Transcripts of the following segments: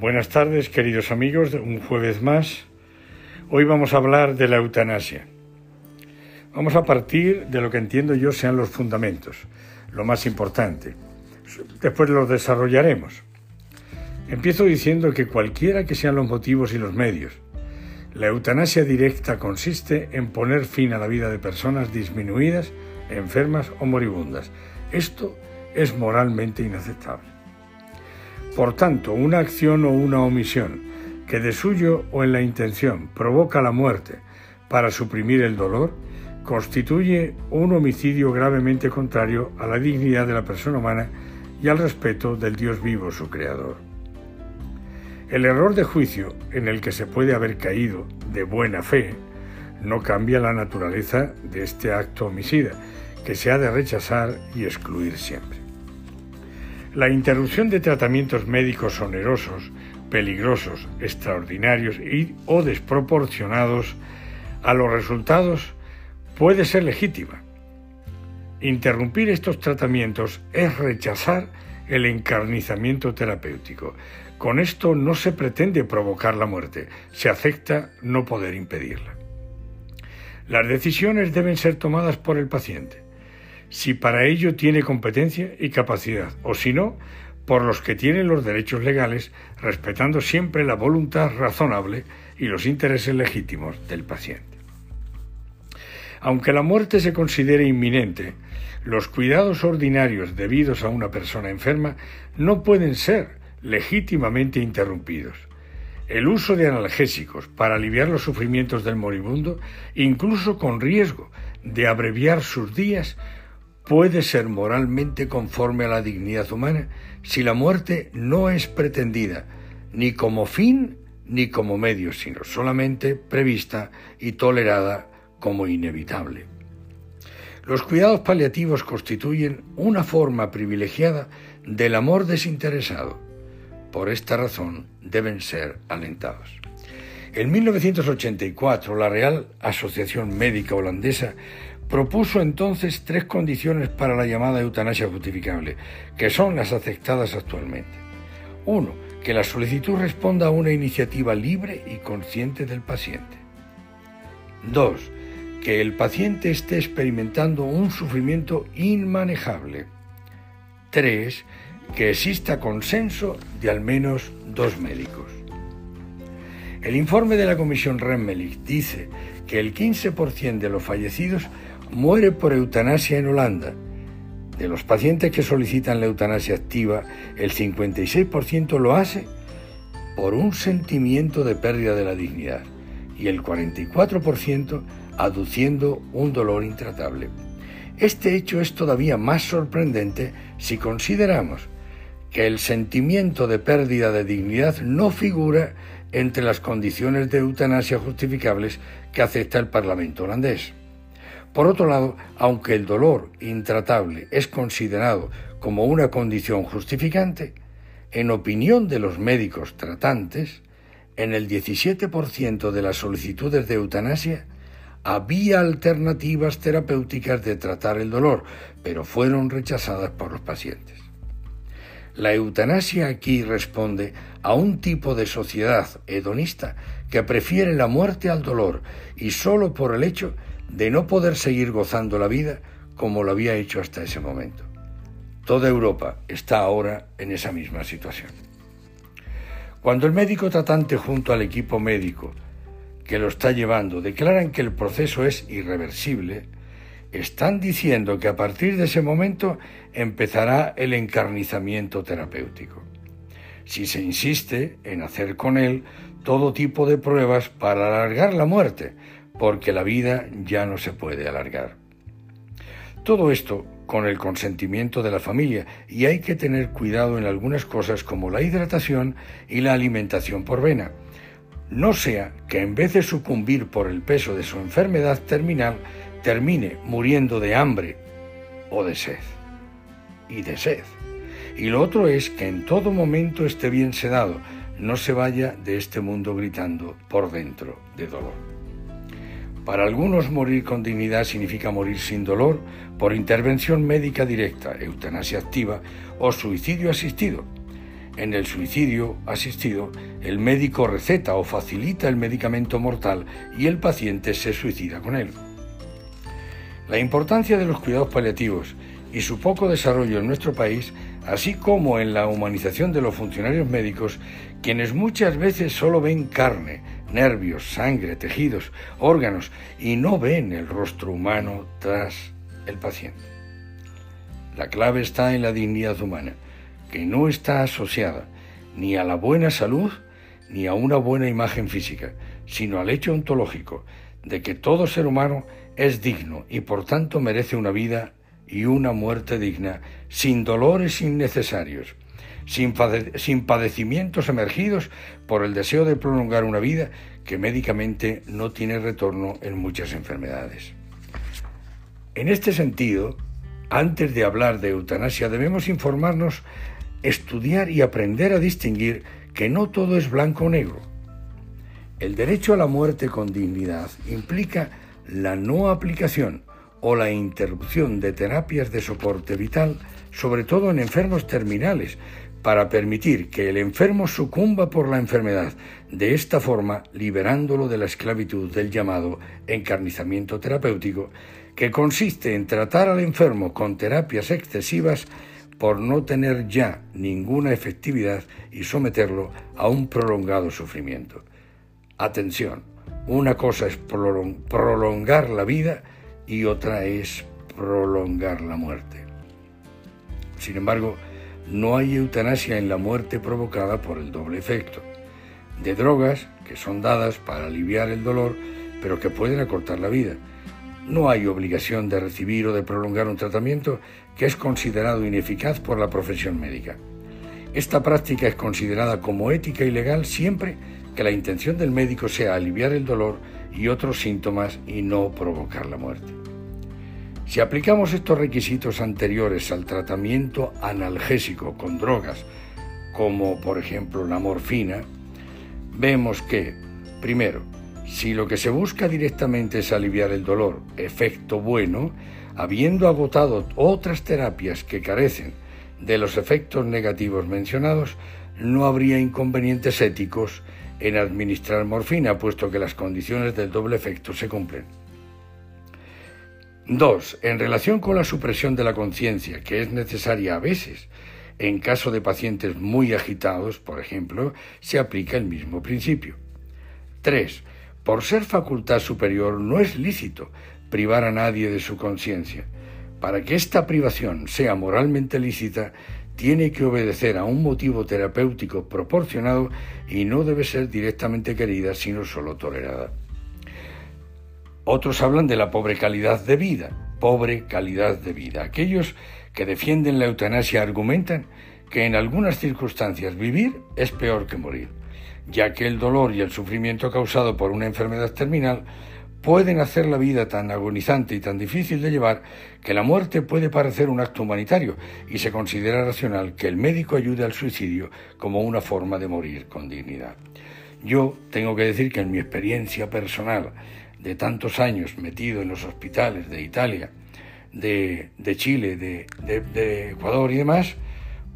Buenas tardes, queridos amigos, un jueves más. Hoy vamos a hablar de la eutanasia. Vamos a partir de lo que entiendo yo sean los fundamentos, lo más importante. Después los desarrollaremos. Empiezo diciendo que cualquiera que sean los motivos y los medios, la eutanasia directa consiste en poner fin a la vida de personas disminuidas, enfermas o moribundas. Esto es moralmente inaceptable. Por tanto, una acción o una omisión que de suyo o en la intención provoca la muerte para suprimir el dolor, constituye un homicidio gravemente contrario a la dignidad de la persona humana y al respeto del Dios vivo, su Creador. El error de juicio en el que se puede haber caído de buena fe no cambia la naturaleza de este acto homicida, que se ha de rechazar y excluir siempre. La interrupción de tratamientos médicos onerosos, peligrosos, extraordinarios y o desproporcionados a los resultados puede ser legítima. Interrumpir estos tratamientos es rechazar el encarnizamiento terapéutico. Con esto no se pretende provocar la muerte, se acepta no poder impedirla. Las decisiones deben ser tomadas por el paciente si para ello tiene competencia y capacidad, o si no, por los que tienen los derechos legales, respetando siempre la voluntad razonable y los intereses legítimos del paciente. Aunque la muerte se considere inminente, los cuidados ordinarios debidos a una persona enferma no pueden ser legítimamente interrumpidos. El uso de analgésicos para aliviar los sufrimientos del moribundo, incluso con riesgo de abreviar sus días, puede ser moralmente conforme a la dignidad humana si la muerte no es pretendida ni como fin ni como medio, sino solamente prevista y tolerada como inevitable. Los cuidados paliativos constituyen una forma privilegiada del amor desinteresado. Por esta razón deben ser alentados. En 1984, la Real Asociación Médica Holandesa propuso entonces tres condiciones para la llamada eutanasia justificable, que son las aceptadas actualmente. Uno, que la solicitud responda a una iniciativa libre y consciente del paciente. Dos, que el paciente esté experimentando un sufrimiento inmanejable. Tres, que exista consenso de al menos dos médicos. El informe de la Comisión Remmelich dice que el 15% de los fallecidos muere por eutanasia en Holanda. De los pacientes que solicitan la eutanasia activa, el 56% lo hace por un sentimiento de pérdida de la dignidad y el 44% aduciendo un dolor intratable. Este hecho es todavía más sorprendente si consideramos que el sentimiento de pérdida de dignidad no figura entre las condiciones de eutanasia justificables que acepta el Parlamento holandés. Por otro lado, aunque el dolor intratable es considerado como una condición justificante, en opinión de los médicos tratantes, en el 17% de las solicitudes de eutanasia había alternativas terapéuticas de tratar el dolor, pero fueron rechazadas por los pacientes. La eutanasia aquí responde a un tipo de sociedad hedonista que prefiere la muerte al dolor y solo por el hecho de no poder seguir gozando la vida como lo había hecho hasta ese momento. Toda Europa está ahora en esa misma situación. Cuando el médico tratante junto al equipo médico que lo está llevando declaran que el proceso es irreversible, están diciendo que a partir de ese momento empezará el encarnizamiento terapéutico. Si se insiste en hacer con él todo tipo de pruebas para alargar la muerte, porque la vida ya no se puede alargar. Todo esto con el consentimiento de la familia y hay que tener cuidado en algunas cosas como la hidratación y la alimentación por vena. No sea que en vez de sucumbir por el peso de su enfermedad terminal, termine muriendo de hambre o de sed. Y de sed. Y lo otro es que en todo momento esté bien sedado, no se vaya de este mundo gritando por dentro de dolor. Para algunos morir con dignidad significa morir sin dolor por intervención médica directa, eutanasia activa o suicidio asistido. En el suicidio asistido, el médico receta o facilita el medicamento mortal y el paciente se suicida con él. La importancia de los cuidados paliativos y su poco desarrollo en nuestro país, así como en la humanización de los funcionarios médicos, quienes muchas veces solo ven carne, nervios, sangre, tejidos, órganos y no ven el rostro humano tras el paciente. La clave está en la dignidad humana, que no está asociada ni a la buena salud ni a una buena imagen física, sino al hecho ontológico de que todo ser humano es digno y por tanto merece una vida y una muerte digna, sin dolores innecesarios, sin, padecimientos emergidos por el deseo de prolongar una vida que médicamente no tiene retorno en muchas enfermedades. En este sentido, antes de hablar de eutanasia debemos informarnos, estudiar y aprender a distinguir que no todo es blanco o negro. El derecho a la muerte con dignidad implica la no aplicación o la interrupción de terapias de soporte vital, sobre todo en enfermos terminales, para permitir que el enfermo sucumba por la enfermedad, de esta forma liberándolo de la esclavitud del llamado encarnizamiento terapéutico, que consiste en tratar al enfermo con terapias excesivas por no tener ya ninguna efectividad y someterlo a un prolongado sufrimiento. Atención, una cosa es prolongar la vida y otra es prolongar la muerte. Sin embargo, no hay eutanasia en la muerte provocada por el doble efecto de drogas que son dadas para aliviar el dolor, pero que pueden acortar la vida. No hay obligación de recibir o de prolongar un tratamiento que es considerado ineficaz por la profesión médica. Esta práctica es considerada como ética y legal siempre que la intención del médico sea aliviar el dolor y otros síntomas y no provocar la muerte. Si aplicamos estos requisitos anteriores al tratamiento analgésico con drogas, como por ejemplo la morfina, vemos que, primero, si lo que se busca directamente es aliviar el dolor, efecto bueno, habiendo agotado otras terapias que carecen de los efectos negativos mencionados, no habría inconvenientes éticos en administrar morfina, puesto que las condiciones del doble efecto se cumplen. Dos, en relación con la supresión de la conciencia, que es necesaria a veces, en caso de pacientes muy agitados, por ejemplo, se aplica el mismo principio. Tres, por ser facultad superior no es lícito privar a nadie de su conciencia. Para que esta privación sea moralmente lícita, tiene que obedecer a un motivo terapéutico proporcionado y no debe ser directamente querida, sino solo tolerada. Otros hablan de la pobre calidad de vida, pobre calidad de vida. Aquellos que defienden la eutanasia argumentan que en algunas circunstancias vivir es peor que morir, ya que el dolor y el sufrimiento causado por una enfermedad terminal pueden hacer la vida tan agonizante y tan difícil de llevar que la muerte puede parecer un acto humanitario y se considera racional que el médico ayude al suicidio como una forma de morir con dignidad. Yo tengo que decir que en mi experiencia personal de tantos años metido en los hospitales de Italia, de, Chile, de, Ecuador y demás,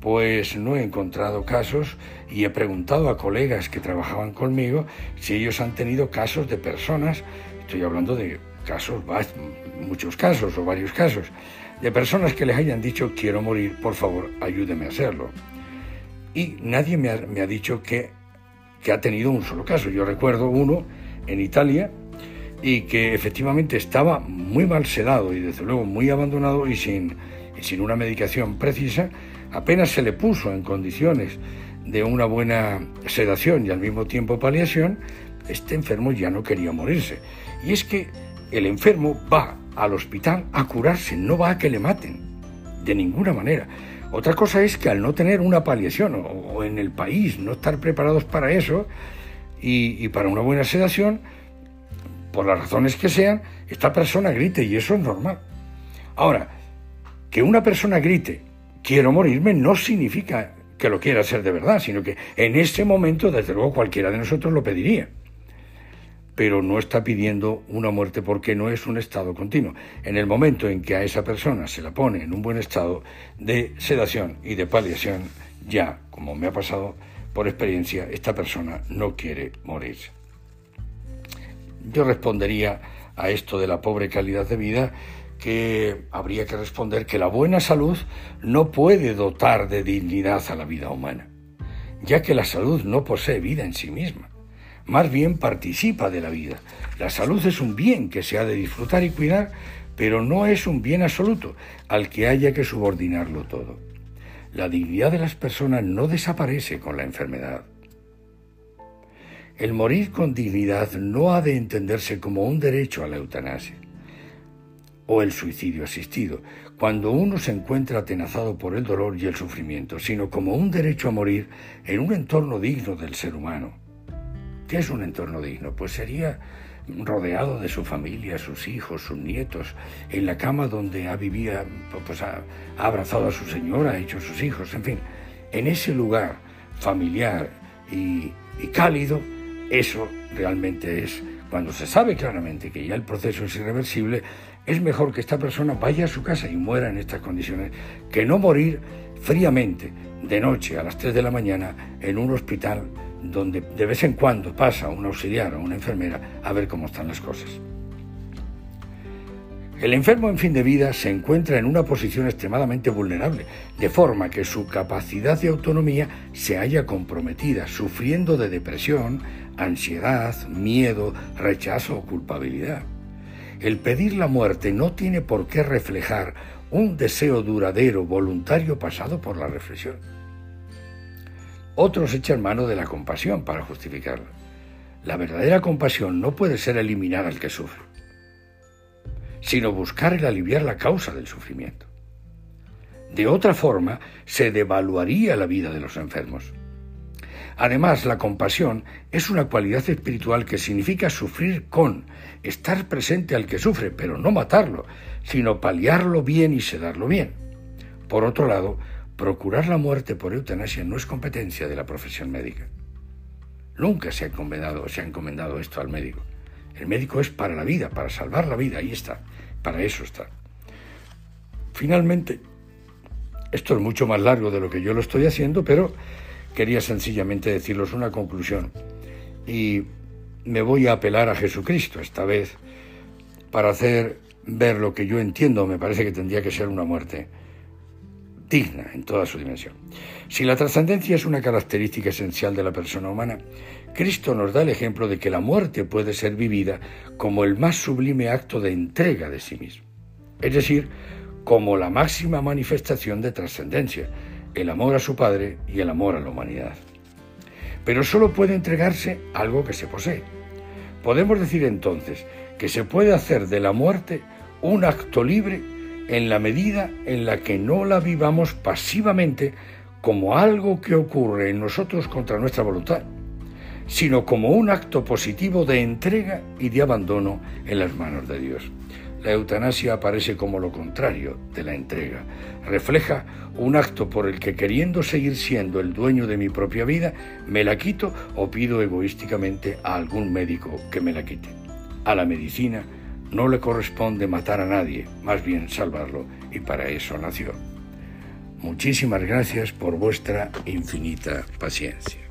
pues no he encontrado casos y he preguntado a colegas que trabajaban conmigo si ellos han tenido casos de personas, estoy hablando de casos, muchos casos o varios casos, de personas que les hayan dicho quiero morir, por favor, ayúdeme a hacerlo. Y nadie me ha, me ha dicho que, que ha tenido un solo caso. Yo recuerdo uno en Italia, y que efectivamente estaba muy mal sedado y desde luego muy abandonado y sin, sin una medicación precisa, apenas se le puso en condiciones de una buena sedación y al mismo tiempo paliación, este enfermo ya no quería morirse. Y es que el enfermo va al hospital a curarse, no va a que le maten, de ninguna manera. Otra cosa es que al no tener una paliación o, en el país no estar preparados para eso y, y para una buena sedación, por las razones que sean, esta persona grite y eso es normal. Ahora, que una persona grite, quiero morirme, no significa que lo quiera hacer de verdad, sino que en ese momento, desde luego, cualquiera de nosotros lo pediría. Pero no está pidiendo una muerte porque no es un estado continuo. En el momento en que a esa persona se la pone en un buen estado de sedación y de paliación, ya, como me ha pasado por experiencia, esta persona no quiere morir. Yo respondería a esto de la pobre calidad de vida que habría que responder que la buena salud no puede dotar de dignidad a la vida humana, ya que la salud no posee vida en sí misma, más bien participa de la vida. La salud es un bien que se ha de disfrutar y cuidar, pero no es un bien absoluto al que haya que subordinarlo todo. La dignidad de las personas no desaparece con la enfermedad. El morir con dignidad no ha de entenderse como un derecho a la eutanasia o el suicidio asistido, cuando uno se encuentra atenazado por el dolor y el sufrimiento, sino como un derecho a morir en un entorno digno del ser humano. ¿Qué es un entorno digno? Pues sería rodeado de su familia, sus hijos, sus nietos, en la cama donde ha vivía, pues ha, abrazado a su señora, ha hecho sus hijos, en fin, en ese lugar familiar y cálido, eso realmente es cuando se sabe claramente que ya el proceso es irreversible, es mejor que esta persona vaya a su casa y muera en estas condiciones que no morir fríamente de noche a las 3 de la mañana en un hospital donde de vez en cuando pasa un auxiliar o una enfermera a ver cómo están las cosas. El enfermo en fin de vida se encuentra en una posición extremadamente vulnerable, de forma que su capacidad de autonomía se haya comprometida, sufriendo de depresión, ansiedad, miedo, rechazo o culpabilidad. El pedir la muerte no tiene por qué reflejar un deseo duradero, voluntario, pasado por la reflexión. Otros echan mano de la compasión para justificarla. La verdadera compasión no puede ser eliminar al que sufre, sino buscar el aliviar la causa del sufrimiento. De otra forma, se devaluaría la vida de los enfermos. Además, la compasión es una cualidad espiritual que significa sufrir con, estar presente al que sufre, pero no matarlo, sino paliarlo bien y sedarlo bien. Por otro lado, procurar la muerte por eutanasia no es competencia de la profesión médica. Nunca se ha encomendado, se ha encomendado esto al médico. El médico es para la vida, para salvar la vida, ahí está, para eso está. Finalmente, esto es mucho más largo de lo que yo lo estoy haciendo, pero quería sencillamente deciros una conclusión y me voy a apelar a Jesucristo esta vez para hacer ver lo que yo entiendo, me parece que tendría que ser una muerte digna en toda su dimensión. Si la trascendencia es una característica esencial de la persona humana, Cristo nos da el ejemplo de que la muerte puede ser vivida como el más sublime acto de entrega de sí mismo, es decir, como la máxima manifestación de trascendencia, el amor a su Padre y el amor a la humanidad. Pero solo puede entregarse algo que se posee. Podemos decir entonces que se puede hacer de la muerte un acto libre en la medida en la que no la vivamos pasivamente como algo que ocurre en nosotros contra nuestra voluntad, sino como un acto positivo de entrega y de abandono en las manos de Dios. La eutanasia aparece como lo contrario de la entrega. Refleja un acto por el que queriendo seguir siendo el dueño de mi propia vida, me la quito o pido egoísticamente a algún médico que me la quite. A la medicina no le corresponde matar a nadie, más bien salvarlo, y para eso nació. Muchísimas gracias por vuestra infinita paciencia.